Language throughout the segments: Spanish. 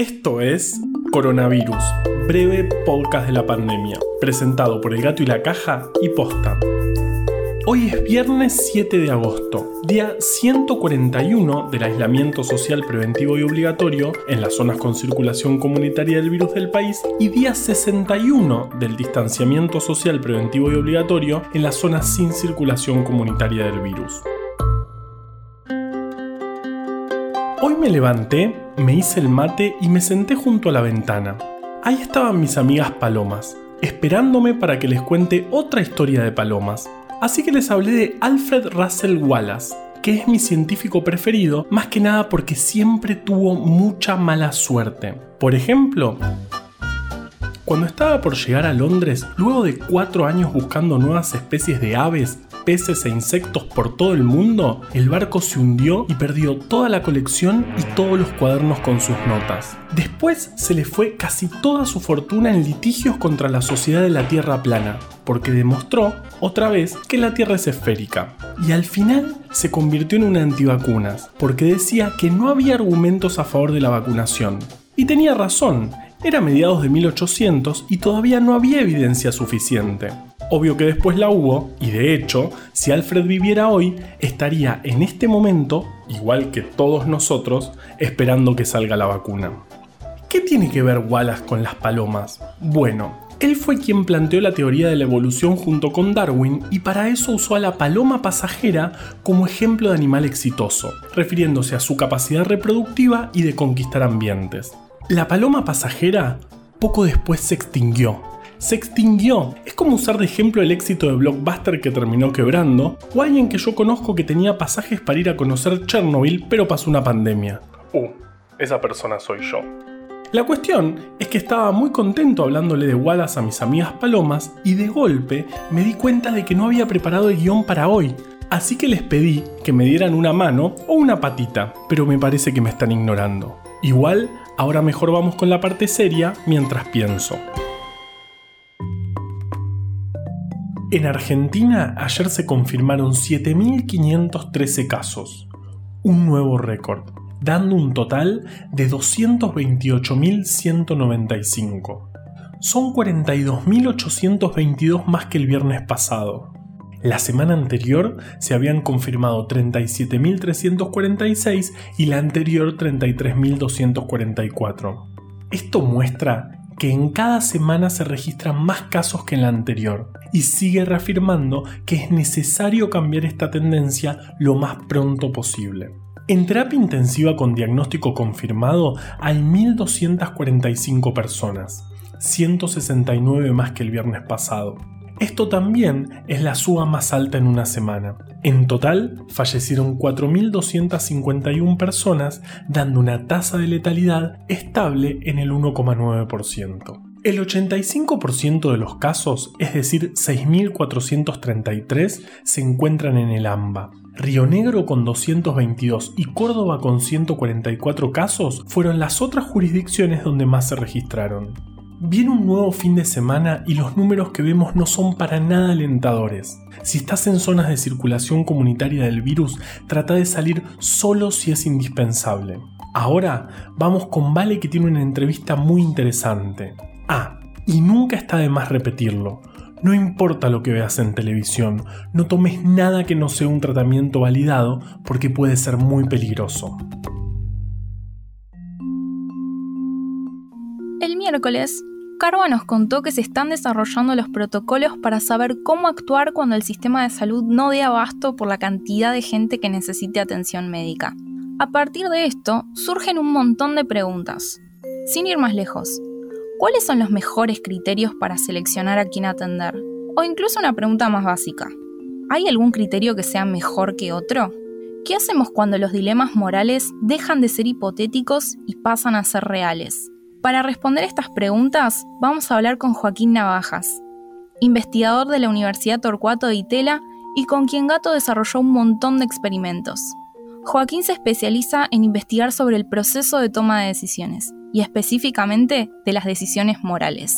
Esto es Coronavirus, breve podcast de la pandemia, presentado por El Gato y la Caja y Posta. Hoy es viernes 7 de agosto, día 141 del aislamiento social preventivo y obligatorio en las zonas con circulación comunitaria del virus del país y día 61 del distanciamiento social preventivo y obligatorio en las zonas sin circulación comunitaria del virus. Hoy me levanté, me hice el mate y me senté junto a la ventana. Ahí estaban mis amigas palomas, esperándome para que les cuente otra historia de palomas. Así que les hablé de Alfred Russel Wallace, que es mi científico preferido, más que nada porque siempre tuvo mucha mala suerte. Por ejemplo, cuando estaba por llegar a Londres, luego de cuatro años buscando nuevas especies de aves, peces e insectos por todo el mundo, el barco se hundió y perdió toda la colección y todos los cuadernos con sus notas. Después se le fue casi toda su fortuna en litigios contra la sociedad de la Tierra plana, porque demostró otra vez que la Tierra es esférica. Y al final se convirtió en una antivacunas, porque decía que no había argumentos a favor de la vacunación. Y tenía razón, era mediados de 1800 y todavía no había evidencia suficiente. Obvio que después la hubo, y de hecho, si Alfred viviera hoy, estaría en este momento, igual que todos nosotros, esperando que salga la vacuna. ¿Qué tiene que ver Wallace con las palomas? Bueno, él fue quien planteó la teoría de la evolución junto con Darwin y para eso usó a la paloma pasajera como ejemplo de animal exitoso, refiriéndose a su capacidad reproductiva y de conquistar ambientes. La paloma pasajera poco después se extinguió. Se extinguió. Es como usar de ejemplo el éxito de Blockbuster que terminó quebrando, o alguien que yo conozco que tenía pasajes para ir a conocer Chernobyl pero pasó una pandemia. Uh, esa persona soy yo. La cuestión es que estaba muy contento hablándole de Wallace a mis amigas palomas y de golpe me di cuenta de que no había preparado el guion para hoy. Así que les pedí que me dieran una mano o una patita, pero me parece que me están ignorando. Igual, ahora mejor vamos con la parte seria mientras pienso. En Argentina ayer se confirmaron 7.513 casos, un nuevo récord dando un total de 228.195. Son 42.822 más que el viernes pasado. La semana anterior se habían confirmado 37.346 y la anterior 33.244. Esto muestra que en cada semana se registran más casos que en la anterior y sigue reafirmando que es necesario cambiar esta tendencia lo más pronto posible. En terapia intensiva con diagnóstico confirmado hay 1.245 personas, 169 más que el viernes pasado. Esto también es la suba más alta en una semana. En total, fallecieron 4.251 personas, dando una tasa de letalidad estable en el 1,9%. El 85% de los casos, es decir, 6.433, se encuentran en el AMBA. Río Negro con 222 y Córdoba con 144 casos fueron las otras jurisdicciones donde más se registraron. Viene un nuevo fin de semana y los números que vemos no son para nada alentadores. Si estás en zonas de circulación comunitaria del virus, trata de salir solo si es indispensable. Ahora vamos con Vale que tiene una entrevista muy interesante. Ah, y nunca está de más repetirlo. No importa lo que veas en televisión, no tomes nada que no sea un tratamiento validado porque puede ser muy peligroso. El miércoles, Carva nos contó que se están desarrollando los protocolos para saber cómo actuar cuando el sistema de salud no dé abasto por la cantidad de gente que necesite atención médica. A partir de esto, surgen un montón de preguntas. Sin ir más lejos, ¿Cuáles son los mejores criterios para seleccionar a quién atender? O incluso una pregunta más básica. ¿Hay algún criterio que sea mejor que otro? ¿Qué hacemos cuando los dilemas morales dejan de ser hipotéticos y pasan a ser reales? Para responder estas preguntas, vamos a hablar con Joaquín Navajas, investigador de la Universidad Torcuato de Itela y con quien Gato desarrolló un montón de experimentos. Joaquín se especializa en investigar sobre el proceso de toma de decisiones y específicamente de las decisiones morales.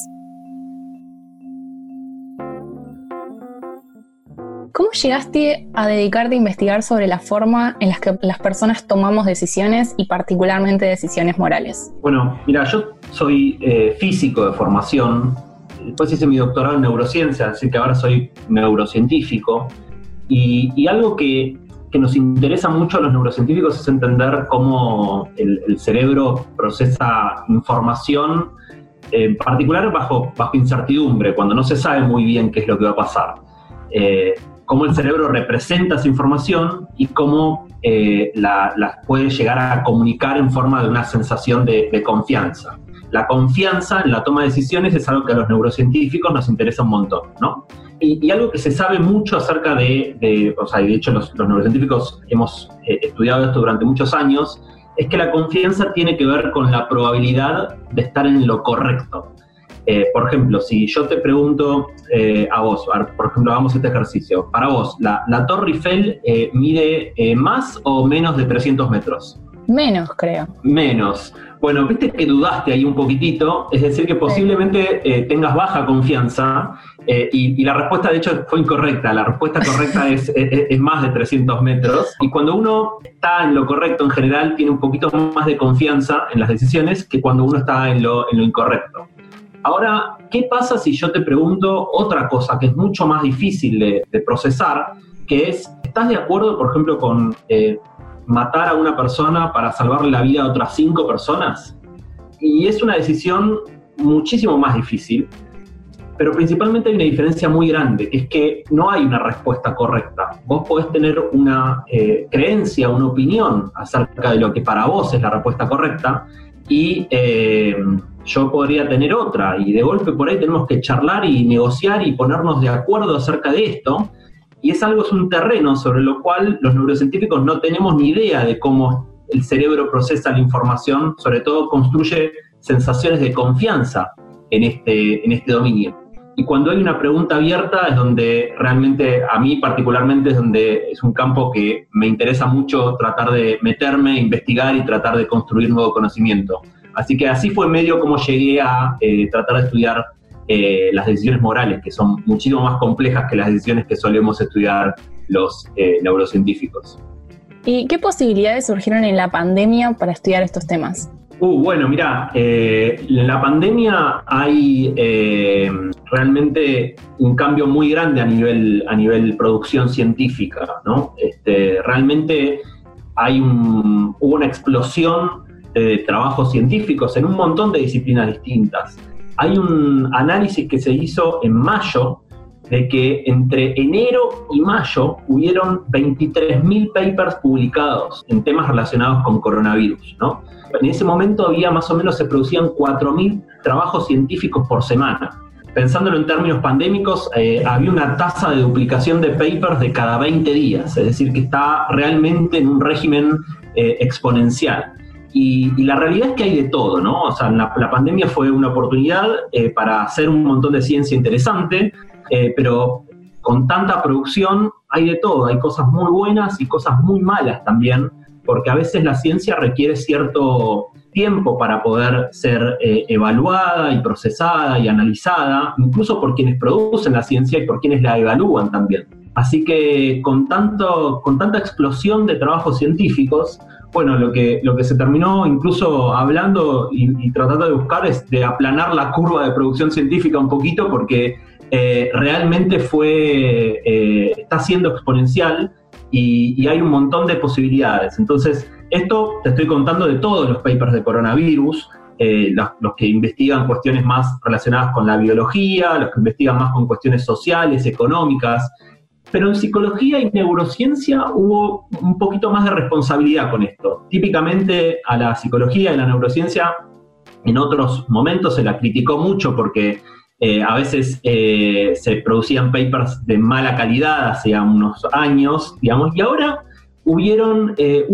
Llegaste a dedicarte a investigar sobre la forma en la que las personas tomamos decisiones y particularmente decisiones morales? Bueno, mira, yo soy eh, físico de formación, después hice mi doctorado en neurociencia, así que ahora soy neurocientífico. Y, algo que, nos interesa mucho a los neurocientíficos es entender cómo el, cerebro procesa información, en particular bajo, bajo incertidumbre, cuando no se sabe muy bien qué es lo que va a pasar. Eh, cómo el cerebro representa esa información y cómo eh, la, puede llegar a comunicar en forma de una sensación de, confianza. La confianza en la toma de decisiones es algo que a los neurocientíficos nos interesa un montón, ¿no? Y, algo que se sabe mucho acerca de, o sea, de hecho los, neurocientíficos hemos eh, estudiado esto durante muchos años, es que la confianza tiene que ver con la probabilidad de estar en lo correcto. Eh, por ejemplo, si yo te pregunto eh, a vos, por ejemplo, hagamos este ejercicio. Para vos, ¿la, Torre Eiffel eh, mide más o menos de 300 metros? Menos, creo. Menos. Bueno, viste que dudaste ahí un poquitito, es decir, que posiblemente tengas baja confianza y, la respuesta de hecho fue incorrecta. La respuesta correcta es, es, más de 300 metros. Y cuando uno está en lo correcto en general, tiene un poquito más de confianza en las decisiones que cuando uno está en lo, en lo incorrecto. Ahora, ¿qué pasa si yo te pregunto otra cosa que es mucho más difícil de, procesar, que es, ¿estás de acuerdo, por ejemplo, con eh, matar a una persona para salvarle la vida a otras cinco personas? Y es una decisión muchísimo más difícil, pero principalmente hay una diferencia muy grande, que es que no hay una respuesta correcta. Vos podés tener una eh, creencia, una opinión acerca de lo que para vos es la respuesta correcta, y eh, yo podría tener otra y de golpe por ahí tenemos que charlar y negociar y ponernos de acuerdo acerca de esto. Y es algo, es un terreno sobre lo cual los neurocientíficos no tenemos ni idea de cómo el cerebro procesa la información, sobre todo construye sensaciones de confianza en este, en este dominio. Y cuando hay una pregunta abierta es donde realmente, a mí particularmente, es donde es un campo que me interesa mucho tratar de meterme, investigar y tratar de construir nuevo conocimiento. Así que así fue medio como llegué a eh, tratar de estudiar eh, las decisiones morales, que son muchísimo más complejas que las decisiones que solemos estudiar los eh, neurocientíficos. ¿Y qué posibilidades surgieron en la pandemia para estudiar estos temas? Uh, bueno, mira, en la pandemia hay realmente un cambio muy grande a nivel, a nivel producción científica, ¿no? Este, realmente hay hubo una explosión de trabajos científicos en un montón de disciplinas distintas. Hay un análisis que se hizo en mayo de que entre enero y mayo hubieron 23.000 papers publicados en temas relacionados con coronavirus. ¿no? En ese momento había más o menos, se producían 4.000 trabajos científicos por semana. Pensándolo en términos pandémicos, eh, había una tasa de duplicación de papers de cada 20 días, es decir, que está realmente en un régimen eh, exponencial. Y, la realidad es que hay de todo, ¿no? O sea, la, pandemia fue una oportunidad eh, para hacer un montón de ciencia interesante, eh, pero con tanta producción hay de todo, hay cosas muy buenas y cosas muy malas también, porque a veces la ciencia requiere cierto tiempo para poder ser eh, evaluada y procesada y analizada, incluso por quienes producen la ciencia y por quienes la evalúan también. Así que con, tanto, con tanta explosión de trabajos científicos, bueno, lo que, lo que se terminó incluso hablando y, tratando de buscar es de aplanar la curva de producción científica un poquito porque eh, realmente fue, eh, está siendo exponencial y, hay un montón de posibilidades. Entonces, esto te estoy contando de todos los papers de coronavirus, eh, los, los, que investigan cuestiones más relacionadas con la biología, los que investigan más con cuestiones sociales, económicas, pero en psicología y neurociencia hubo un poquito más de responsabilidad con esto. Típicamente a la psicología y la neurociencia en otros momentos se la criticó mucho porque eh, a veces eh, se producían papers de mala calidad hace unos años, digamos, y ahora hubieron eh,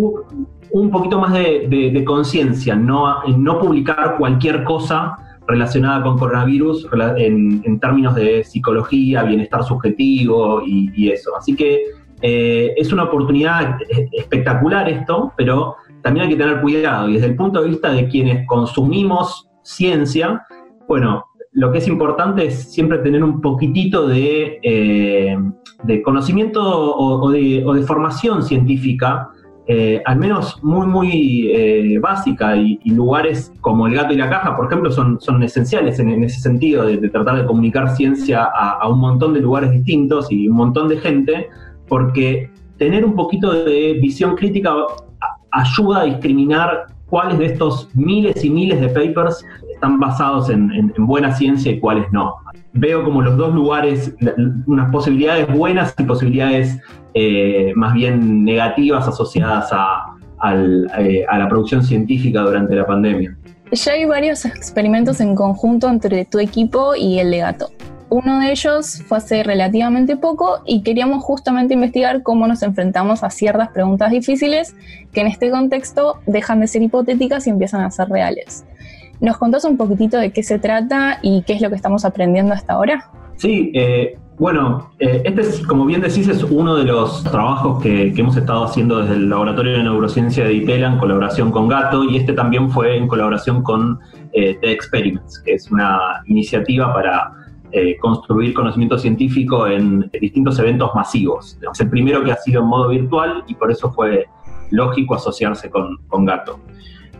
un poquito más de, conciencia, no, no publicar cualquier cosa relacionada con coronavirus en, términos de psicología, bienestar subjetivo y, eso. Así que es una oportunidad espectacular esto, pero también hay que tener cuidado. Y desde el punto de vista de quienes consumimos ciencia, bueno, lo que es importante es siempre tener un poquitito de, eh, conocimiento o, de, formación científica, eh, al menos muy, muy eh, básica, y, lugares como el gato y la caja, por ejemplo, son, son esenciales en, ese sentido, de, tratar de comunicar ciencia a, a un montón de lugares distintos y un montón de gente, porque tener un poquito de visión crítica ayuda a discriminar cuáles de estos miles y miles de papers están basados en, buena ciencia y cuáles no. Veo como los dos lugares, unas posibilidades buenas y posibilidades eh, más bien negativas asociadas eh, a, la producción científica durante la pandemia. Ya hay varios experimentos en conjunto entre tu equipo y el legato. Uno de ellos fue hace relativamente poco y queríamos justamente investigar cómo nos enfrentamos a ciertas preguntas difíciles que en este contexto dejan de ser hipotéticas y empiezan a ser reales. ¿Nos contás un poquitito de qué se trata y qué es lo que estamos aprendiendo hasta ahora? Sí, eh, bueno, eh, este es, como bien decís, es uno de los trabajos que, hemos estado haciendo desde el Laboratorio de Neurociencia de ITELA en colaboración con Gato y este también fue en colaboración con eh, The Experiments, que es una iniciativa para construir conocimiento científico en distintos eventos masivos. Es el primero que ha sido en modo virtual y por eso fue lógico asociarse con Gato.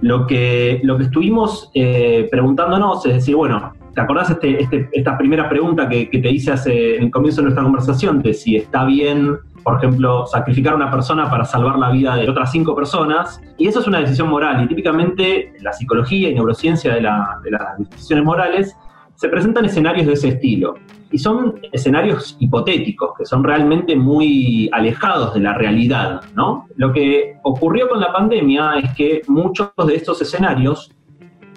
Lo que, lo que estuvimos eh, preguntándonos es decir, bueno, ¿te acordás este, este, esta primera pregunta que, te hice hace, en el comienzo de nuestra conversación, de si está bien, por ejemplo, sacrificar a una persona para salvar la vida de otras cinco personas? Y eso es una decisión moral, y típicamente la psicología y neurociencia de, de las decisiones morales se presentan escenarios de ese estilo. Y son escenarios hipotéticos, que son realmente muy alejados de la realidad, ¿no? Lo que ocurrió con la pandemia es que muchos de estos escenarios,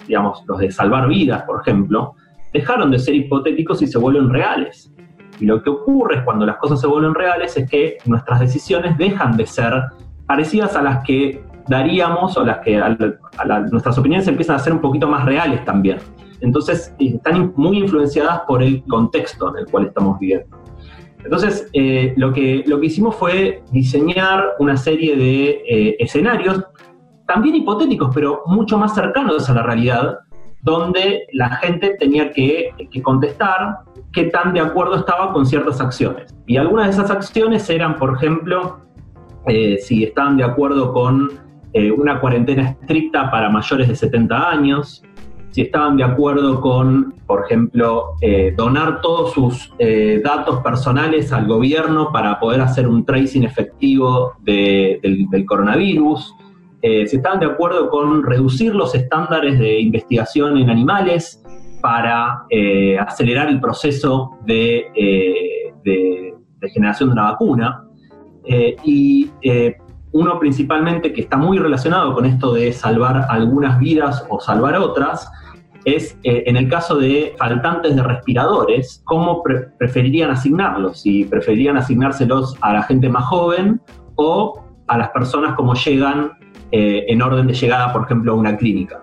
digamos, los de salvar vidas, por ejemplo, dejaron de ser hipotéticos y se vuelven reales. Y lo que ocurre es cuando las cosas se vuelven reales es que nuestras decisiones dejan de ser parecidas a las que daríamos o las que nuestras opiniones empiezan a ser un poquito más reales también. Entonces, están muy influenciadas por el contexto en el cual estamos viviendo. Entonces, eh, lo, que, lo que hicimos fue diseñar una serie de eh, escenarios, también hipotéticos, pero mucho más cercanos a la realidad, donde la gente tenía que, contestar qué tan de acuerdo estaba con ciertas acciones. Y algunas de esas acciones eran, por ejemplo, eh, si estaban de acuerdo con una cuarentena estricta para mayores de 70 años, si estaban de acuerdo con, por ejemplo, eh, donar todos sus eh, datos personales al gobierno para poder hacer un tracing efectivo del, coronavirus, eh, si estaban de acuerdo con reducir los estándares de investigación en animales para acelerar el proceso de, generación de una vacuna. y uno principalmente que está muy relacionado con esto de salvar algunas vidas o salvar otras, es eh, en el caso de faltantes de respiradores, cómo preferirían asignarlos, si preferirían asignárselos a la gente más joven o a las personas como llegan eh, en orden de llegada, por ejemplo, a una clínica.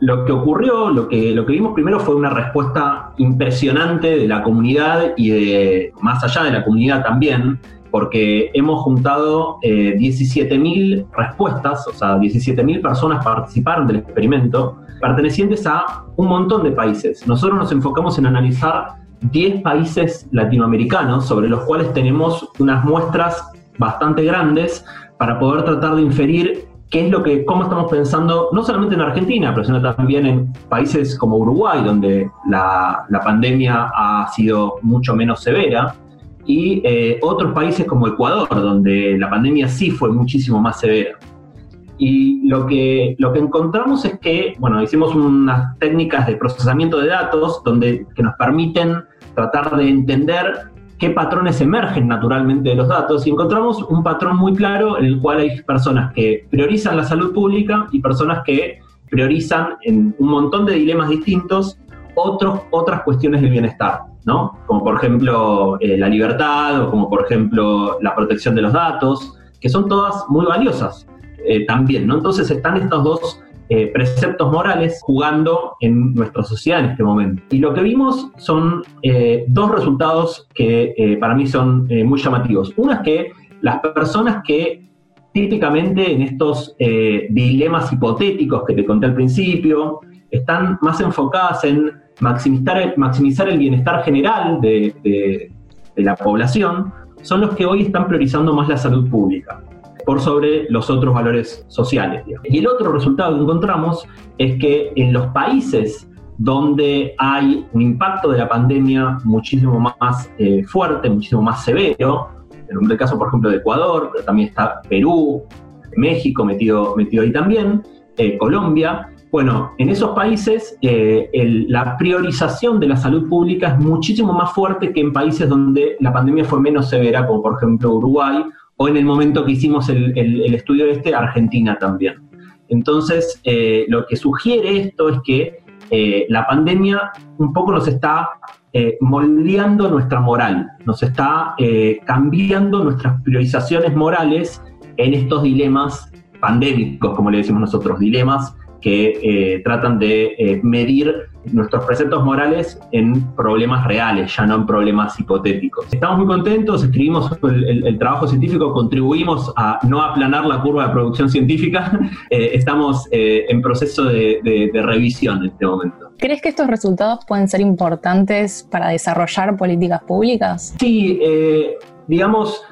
Lo que ocurrió, lo que, lo que vimos primero fue una respuesta impresionante de la comunidad y de más allá de la comunidad también, porque hemos juntado eh, 17.000 respuestas, o sea, 17.000 personas participaron del experimento, pertenecientes a un montón de países. Nosotros nos enfocamos en analizar 10 países latinoamericanos sobre los cuales tenemos unas muestras bastante grandes para poder tratar de inferir qué es lo que, cómo estamos pensando, no solamente en Argentina, pero sino también en países como Uruguay, donde la, la pandemia ha sido mucho menos severa, y eh, otros países como Ecuador, donde la pandemia sí fue muchísimo más severa. Y lo que, lo que encontramos es que, bueno, hicimos unas técnicas de procesamiento de datos donde, que nos permiten tratar de entender qué patrones emergen naturalmente de los datos y encontramos un patrón muy claro en el cual hay personas que priorizan la salud pública y personas que priorizan en un montón de dilemas distintos otros, otras cuestiones del bienestar. ¿no? Como por ejemplo eh, la libertad o como por ejemplo la protección de los datos, que son todas muy valiosas eh, también, ¿no? Entonces están estos dos eh, preceptos morales jugando en nuestra sociedad en este momento. Y lo que vimos son dos resultados que para mí son muy llamativos. Uno es que las personas que típicamente en estos dilemas hipotéticos que te conté al principio, están más enfocadas en maximizar, el bienestar general de, la población, son los que hoy están priorizando más la salud pública por sobre los otros valores sociales. Y el otro resultado que encontramos es que en los países donde hay un impacto de la pandemia muchísimo más eh, fuerte, muchísimo más severo, en el caso, por ejemplo, de Ecuador, pero también está Perú, México metido, metido ahí también, eh, Colombia, bueno, en esos países eh, la priorización de la salud pública es muchísimo más fuerte que en países donde la pandemia fue menos severa, como por ejemplo Uruguay, o en el momento que hicimos el, estudio este, Argentina también. Entonces, eh, lo que sugiere esto es que eh, la pandemia un poco nos está moldeando nuestra moral, nos está cambiando nuestras priorizaciones morales en estos dilemas pandémicos, como le decimos nosotros, dilemas que eh, tratan de eh, medir nuestros preceptos morales en problemas reales, ya no en problemas hipotéticos. Estamos muy contentos, escribimos el, trabajo científico, contribuimos a no aplanar la curva de producción científica, eh, estamos en proceso de, de, revisión en este momento. ¿Crees que estos resultados pueden ser importantes para desarrollar políticas públicas? Sí, digamos,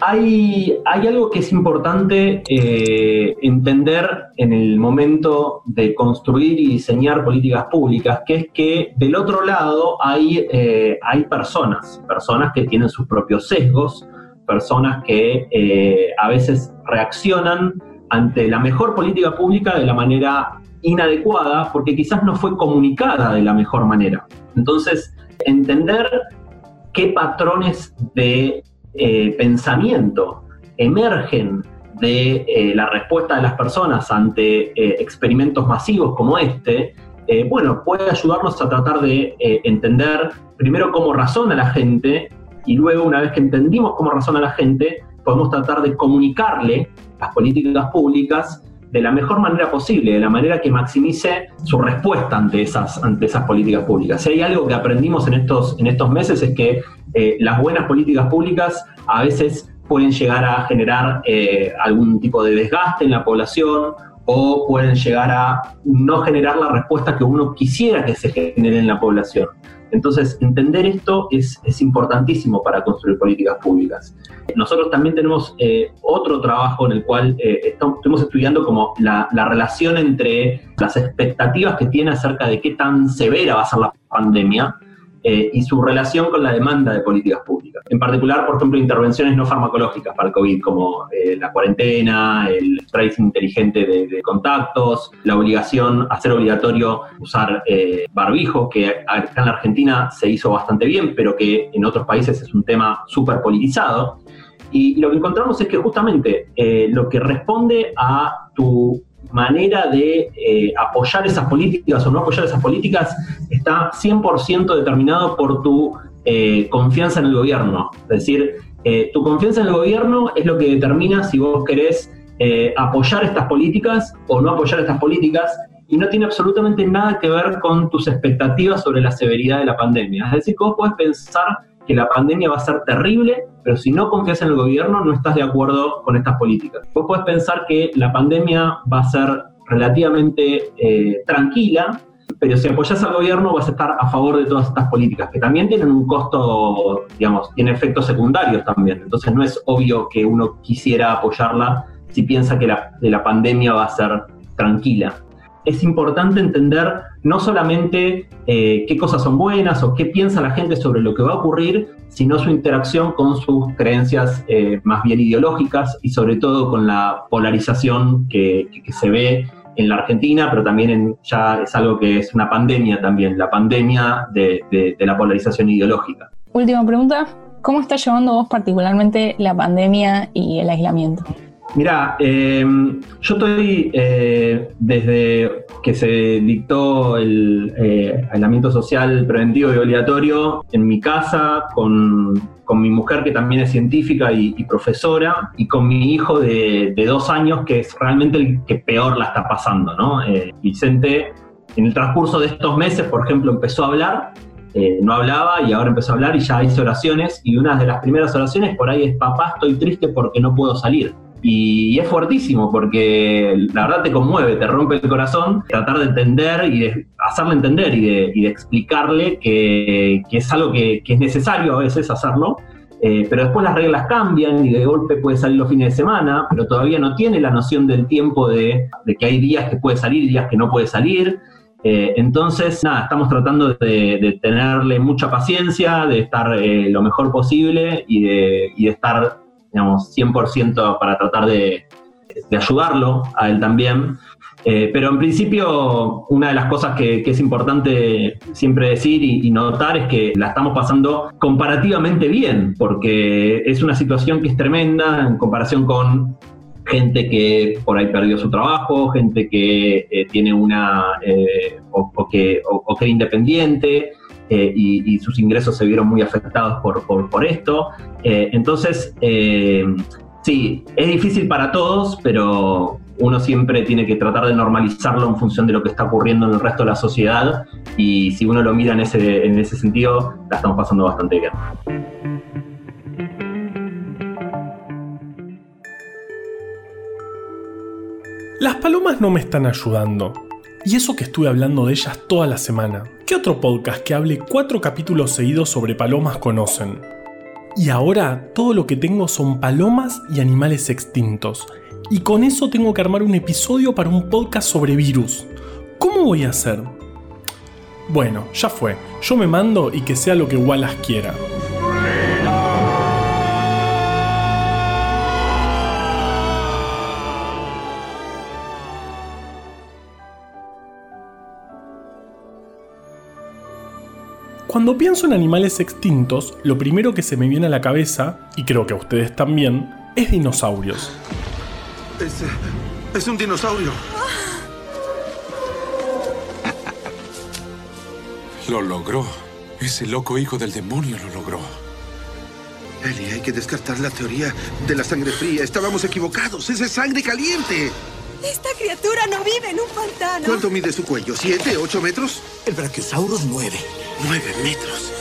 hay, algo que es importante eh, entender en el momento de construir y diseñar políticas públicas, que es que del otro lado hay, eh, hay personas, personas que tienen sus propios sesgos, personas que eh, a veces reaccionan ante la mejor política pública de la manera inadecuada porque quizás no fue comunicada de la mejor manera. Entonces, entender qué patrones de eh, pensamiento emergen de eh, la respuesta de las personas ante eh, experimentos masivos como este, bueno, puede ayudarnos a tratar de entender primero cómo razona la gente y luego una vez que entendimos cómo razona la gente, podemos tratar de comunicarle las políticas públicas de la mejor manera posible, de la manera que maximice su respuesta ante esas, ante esas políticas públicas. Si hay algo que aprendimos en estos, en estos meses es que eh, las buenas políticas públicas a veces pueden llegar a generar eh, algún tipo de desgaste en la población o pueden llegar a no generar la respuesta que uno quisiera que se genere en la población. Entonces, entender esto es, importantísimo para construir políticas públicas. Nosotros también tenemos eh, otro trabajo en el cual eh, estamos estudiando como la, relación entre las expectativas que tiene acerca de qué tan severa va a ser la pandemia eh, y su relación con la demanda de políticas públicas. En particular, por ejemplo, intervenciones no farmacológicas para el COVID, como eh, la cuarentena, el tracing inteligente de, contactos, la obligación, hacer obligatorio usar eh, barbijo, que acá en la Argentina se hizo bastante bien, pero que en otros países es un tema súper politizado. Y lo que encontramos es que justamente lo que responde a tu manera de eh, apoyar esas políticas o no apoyar esas políticas está 100% determinado por tu eh, confianza en el gobierno. Es decir, eh, tu confianza en el gobierno es lo que determina si vos querés apoyar estas políticas o no apoyar estas políticas y no tiene absolutamente nada que ver con tus expectativas sobre la severidad de la pandemia. Es decir, que vos podés pensar que la pandemia va a ser terrible, pero si no confías en el gobierno no estás de acuerdo con estas políticas. Vos podés pensar que la pandemia va a ser relativamente eh, tranquila, pero si apoyas al gobierno vas a estar a favor de todas estas políticas, que también tienen un costo, digamos, tiene efectos secundarios también. Entonces no es obvio que uno quisiera apoyarla si piensa que la, que la pandemia va a ser tranquila es importante entender no solamente eh, qué cosas son buenas o qué piensa la gente sobre lo que va a ocurrir, sino su interacción con sus creencias eh, más bien ideológicas y sobre todo con la polarización que, se ve en la Argentina, pero también en, ya es algo que es una pandemia también, la pandemia de, de la polarización ideológica. Última pregunta, ¿cómo está llevando vos particularmente la pandemia y el aislamiento? Mira, em, yo estoy eh, desde que se dictó el eh, aislamiento social preventivo y obligatorio en mi casa con, mi mujer que también es científica y, profesora y con mi hijo de, dos años que es realmente el que peor la está pasando, ¿no? Eh, Vicente en el transcurso de estos meses, por ejemplo, empezó a hablar no hablaba y ahora empezó a hablar y ya hizo oraciones y una de las primeras oraciones por ahí es papá estoy triste porque no puedo salir Y, es fuertísimo porque la verdad te conmueve, te rompe el corazón tratar de entender y de hacerle entender y de, explicarle que, es algo que, es necesario a veces hacerlo. Eh, pero después las reglas cambian y de golpe puede salir los fines de semana, pero todavía no tiene la noción del tiempo de, que hay días que puede salir y días que no puede salir. Eh, entonces, nada, estamos tratando de, tenerle mucha paciencia, de estar eh, lo mejor posible y de, y de estar digamos, 100% para tratar de, ayudarlo a él también. Eh, pero en principio, una de las cosas que, es importante siempre decir y, notar es que la estamos pasando comparativamente bien, porque es una situación que es tremenda en comparación con gente que por ahí perdió su trabajo, gente que eh, tiene una eh, o, que, o, que era independiente, eh, y, sus ingresos se vieron muy afectados por, esto. Eh, entonces, eh, sí, es difícil para todos, pero uno siempre tiene que tratar de normalizarlo en función de lo que está ocurriendo en el resto de la sociedad y si uno lo mira en ese, en ese sentido, la estamos pasando bastante bien. Las palomas no me están ayudando. Y eso que estuve hablando de ellas toda la semana. ¿Qué otro podcast que hable cuatro capítulos seguidos sobre palomas conocen? Y ahora todo lo que tengo son palomas y animales extintos. Y con eso tengo que armar un episodio para un podcast sobre virus. ¿Cómo voy a hacer? Bueno, ya fue. Yo me mando y que sea lo que Wallace quiera. Cuando pienso en animales extintos, lo primero que se me viene a la cabeza, y creo que a ustedes también, es dinosaurios. Es, es un dinosaurio. Lo logró. Ese loco hijo del demonio lo logró. Eli, hay que descartar la teoría de la sangre fría. Estábamos equivocados. ¡Esa es sangre caliente! Esta criatura no vive en un pantano. ¿Cuánto mide su cuello? ¿Siete, ocho metros? El Brachiosaurus nueve. Nueve metros.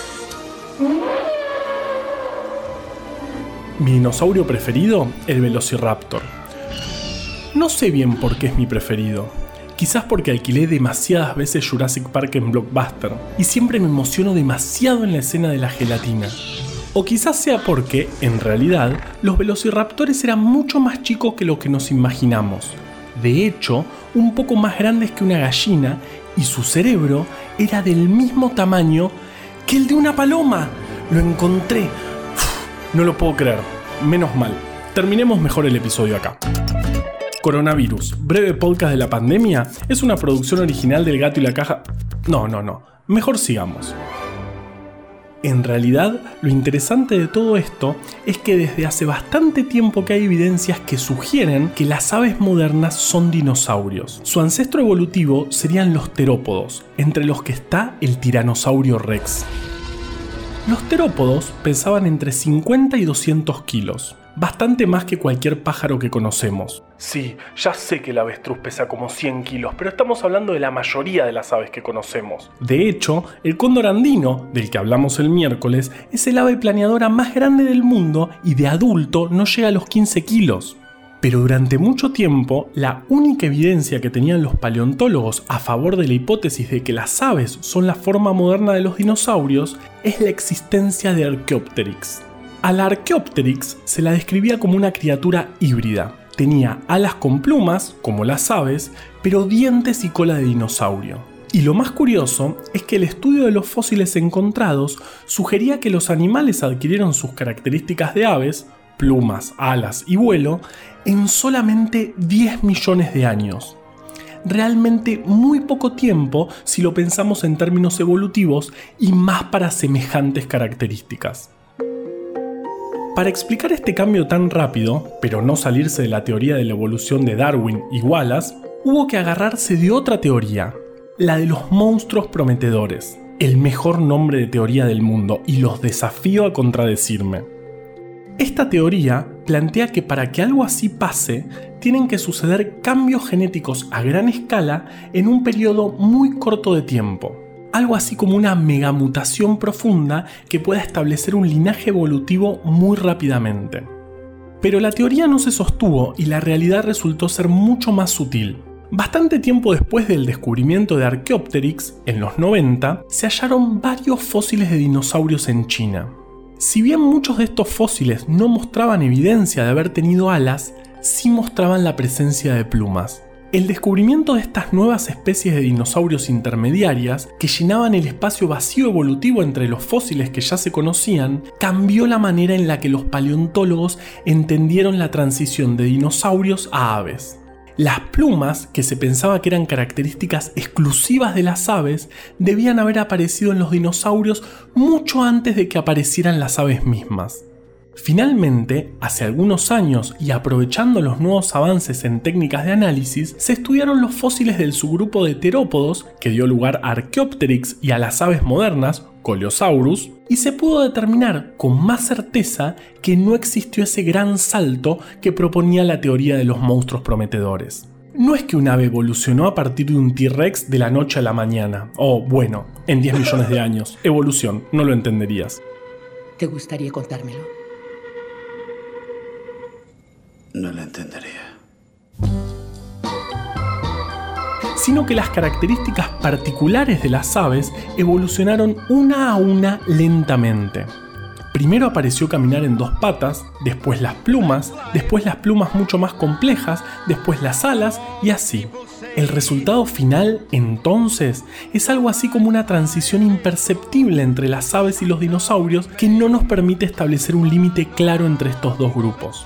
Mi dinosaurio preferido, el Velociraptor. No sé bien por qué es mi preferido. Quizás porque alquilé demasiadas veces Jurassic Park en Blockbuster y siempre me emociono demasiado en la escena de la gelatina. O quizás sea porque, en realidad, los velociraptores eran mucho más chicos que lo que nos imaginamos de hecho un poco más grandes que una gallina y su cerebro era del mismo tamaño que el de una paloma. Lo encontré. no lo puedo creer. Menos mal. Terminemos mejor el episodio acá. Coronavirus, breve podcast de la pandemia, es una producción original del gato y la caja... No, no, no. Mejor sigamos. En realidad, lo interesante de todo esto es que desde hace bastante tiempo que hay evidencias que sugieren que las aves modernas son dinosaurios. Su ancestro evolutivo serían los terópodos, entre los que está el tiranosaurio rex. Los terópodos pesaban entre 50 y 200 kilos bastante más que cualquier pájaro que conocemos. Sí, ya sé que el avestruz pesa como 100 kilos, pero estamos hablando de la mayoría de las aves que conocemos. De hecho, el cóndor andino, del que hablamos el miércoles, es el ave planeadora más grande del mundo y de adulto no llega a los 15 kilos. Pero durante mucho tiempo, la única evidencia que tenían los paleontólogos a favor de la hipótesis de que las aves son la forma moderna de los dinosaurios es la existencia de Archaeopteryx. A la Archaeopteryx se la describía como una criatura híbrida. Tenía alas con plumas, como las aves, pero dientes y cola de dinosaurio. Y lo más curioso es que el estudio de los fósiles encontrados sugería que los animales adquirieron sus características de aves, plumas, alas y vuelo, en solamente 10 millones de años. Realmente muy poco tiempo si lo pensamos en términos evolutivos y más para semejantes características. Para explicar este cambio tan rápido, pero no salirse de la teoría de la evolución de Darwin y Wallace, hubo que agarrarse de otra teoría, la de los monstruos prometedores, el mejor nombre de teoría del mundo, y los desafío a contradecirme. Esta teoría plantea que para que algo así pase, tienen que suceder cambios genéticos a gran escala en un periodo muy corto de tiempo algo así como una megamutación profunda que pueda establecer un linaje evolutivo muy rápidamente. Pero la teoría no se sostuvo y la realidad resultó ser mucho más sutil. Bastante tiempo después del descubrimiento de Archaeopteryx, en los 90, se hallaron varios fósiles de dinosaurios en China. Si bien muchos de estos fósiles no mostraban evidencia de haber tenido alas, sí mostraban la presencia de plumas. El descubrimiento de estas nuevas especies de dinosaurios intermediarias, que llenaban el espacio vacío evolutivo entre los fósiles que ya se conocían, cambió la manera en la que los paleontólogos entendieron la transición de dinosaurios a aves. Las plumas, que se pensaba que eran características exclusivas de las aves, debían haber aparecido en los dinosaurios mucho antes de que aparecieran las aves mismas. Finalmente, hace algunos años y aprovechando los nuevos avances en técnicas de análisis, se estudiaron los fósiles del subgrupo de terópodos que dio lugar a Archaeopteryx y a las aves modernas, Coleosaurus, y se pudo determinar con más certeza que no existió ese gran salto que proponía la teoría de los monstruos prometedores. No es que un ave evolucionó a partir de un T-Rex de la noche a la mañana, o bueno, en 10 millones de años. Evolución, no lo entenderías. ¿Te gustaría contármelo? No lo entendería. Sino que las características particulares de las aves evolucionaron una a una lentamente. Primero apareció caminar en dos patas, después las plumas, después las plumas mucho más complejas, después las alas y así. El resultado final, entonces, es algo así como una transición imperceptible entre las aves y los dinosaurios que no nos permite establecer un límite claro entre estos dos grupos.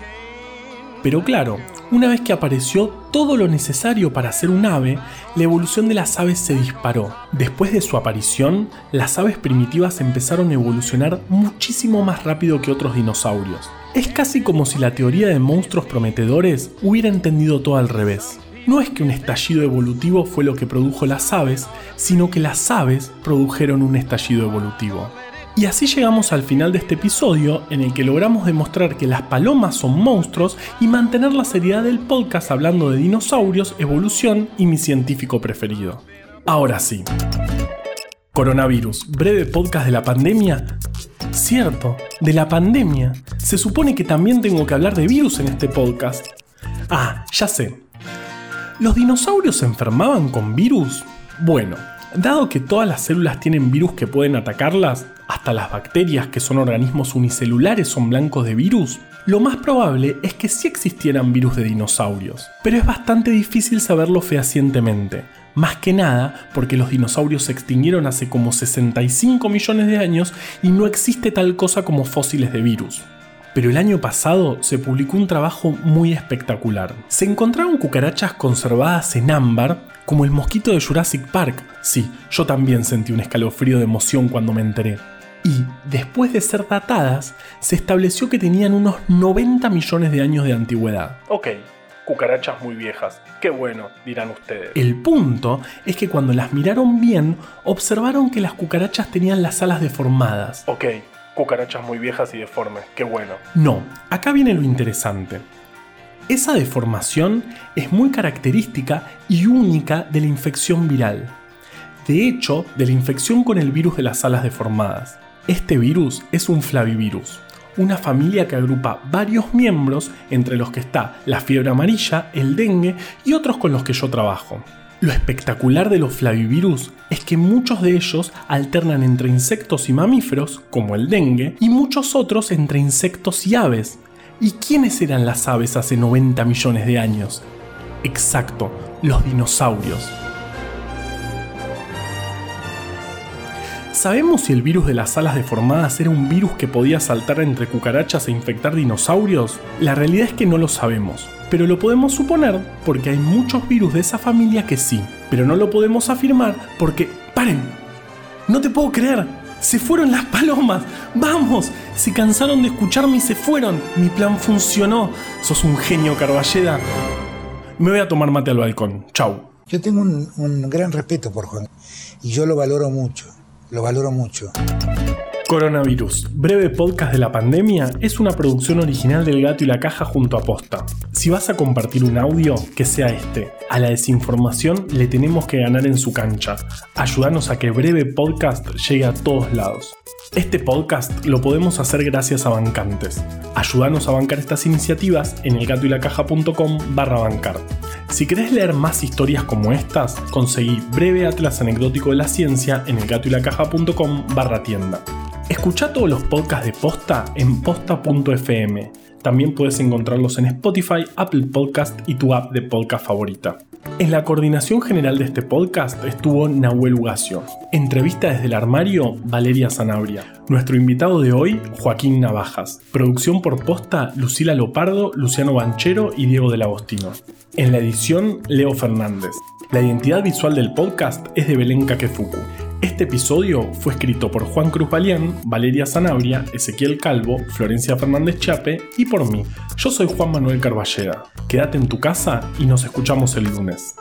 Pero claro, una vez que apareció todo lo necesario para ser un ave, la evolución de las aves se disparó. Después de su aparición, las aves primitivas empezaron a evolucionar muchísimo más rápido que otros dinosaurios. Es casi como si la teoría de monstruos prometedores hubiera entendido todo al revés. No es que un estallido evolutivo fue lo que produjo las aves, sino que las aves produjeron un estallido evolutivo. Y así llegamos al final de este episodio en el que logramos demostrar que las palomas son monstruos y mantener la seriedad del podcast hablando de dinosaurios, evolución y mi científico preferido. Ahora sí. Coronavirus, breve podcast de la pandemia. Cierto, de la pandemia. Se supone que también tengo que hablar de virus en este podcast. Ah, ya sé. ¿Los dinosaurios se enfermaban con virus? Bueno, dado que todas las células tienen virus que pueden atacarlas, hasta las bacterias, que son organismos unicelulares, son blancos de virus, lo más probable es que sí existieran virus de dinosaurios, pero es bastante difícil saberlo fehacientemente, más que nada porque los dinosaurios se extinguieron hace como 65 millones de años y no existe tal cosa como fósiles de virus. Pero el año pasado se publicó un trabajo muy espectacular. Se encontraron cucarachas conservadas en ámbar, como el mosquito de Jurassic Park. Sí, yo también sentí un escalofrío de emoción cuando me enteré y, después de ser datadas, se estableció que tenían unos 90 millones de años de antigüedad. Ok, cucarachas muy viejas. Qué bueno, dirán ustedes. El punto es que cuando las miraron bien, observaron que las cucarachas tenían las alas deformadas. Ok, cucarachas muy viejas y deformes. Qué bueno. No, acá viene lo interesante. Esa deformación es muy característica y única de la infección viral. De hecho, de la infección con el virus de las alas deformadas. Este virus es un flavivirus, una familia que agrupa varios miembros entre los que está la fiebre amarilla, el dengue y otros con los que yo trabajo. Lo espectacular de los flavivirus es que muchos de ellos alternan entre insectos y mamíferos, como el dengue, y muchos otros entre insectos y aves. ¿Y quiénes eran las aves hace 90 millones de años? Exacto, los dinosaurios. ¿Sabemos si el virus de las alas deformadas era un virus que podía saltar entre cucarachas e infectar dinosaurios? La realidad es que no lo sabemos, pero lo podemos suponer porque hay muchos virus de esa familia que sí, pero no lo podemos afirmar porque... ¡Paren! No te puedo creer. Se fueron las palomas. Vamos. Se cansaron de escucharme y se fueron. Mi plan funcionó. Sos un genio, Carballeda. Me voy a tomar mate al balcón. Chau. Yo tengo un, un gran respeto por Juan y yo lo valoro mucho lo valoro mucho. Coronavirus, breve podcast de la pandemia, es una producción original del Gato y la Caja junto a Posta. Si vas a compartir un audio, que sea este. A la desinformación le tenemos que ganar en su cancha. Ayúdanos a que breve podcast llegue a todos lados. Este podcast lo podemos hacer gracias a bancantes. Ayúdanos a bancar estas iniciativas en elgatoylacaja.com barra bancar. Si querés leer más historias como estas, conseguí Breve Atlas Anecdótico de la Ciencia en elgatoylacaja.com barra tienda. Escucha todos los podcasts de Posta en posta.fm. También puedes encontrarlos en Spotify, Apple Podcast y tu app de podcast favorita. En la coordinación general de este podcast estuvo Nahuel Ugacio. Entrevista desde el armario, Valeria Sanabria. Nuestro invitado de hoy, Joaquín Navajas. Producción por posta, Lucila Lopardo, Luciano Banchero y Diego del Agostino. En la edición, Leo Fernández. La identidad visual del podcast es de Belén Kakefuku. Este episodio fue escrito por Juan Cruz Balián, Valeria Sanabria, Ezequiel Calvo, Florencia Fernández Chape y por mí. Yo soy Juan Manuel Carballeda. Quédate en tu casa y nos escuchamos el lunes.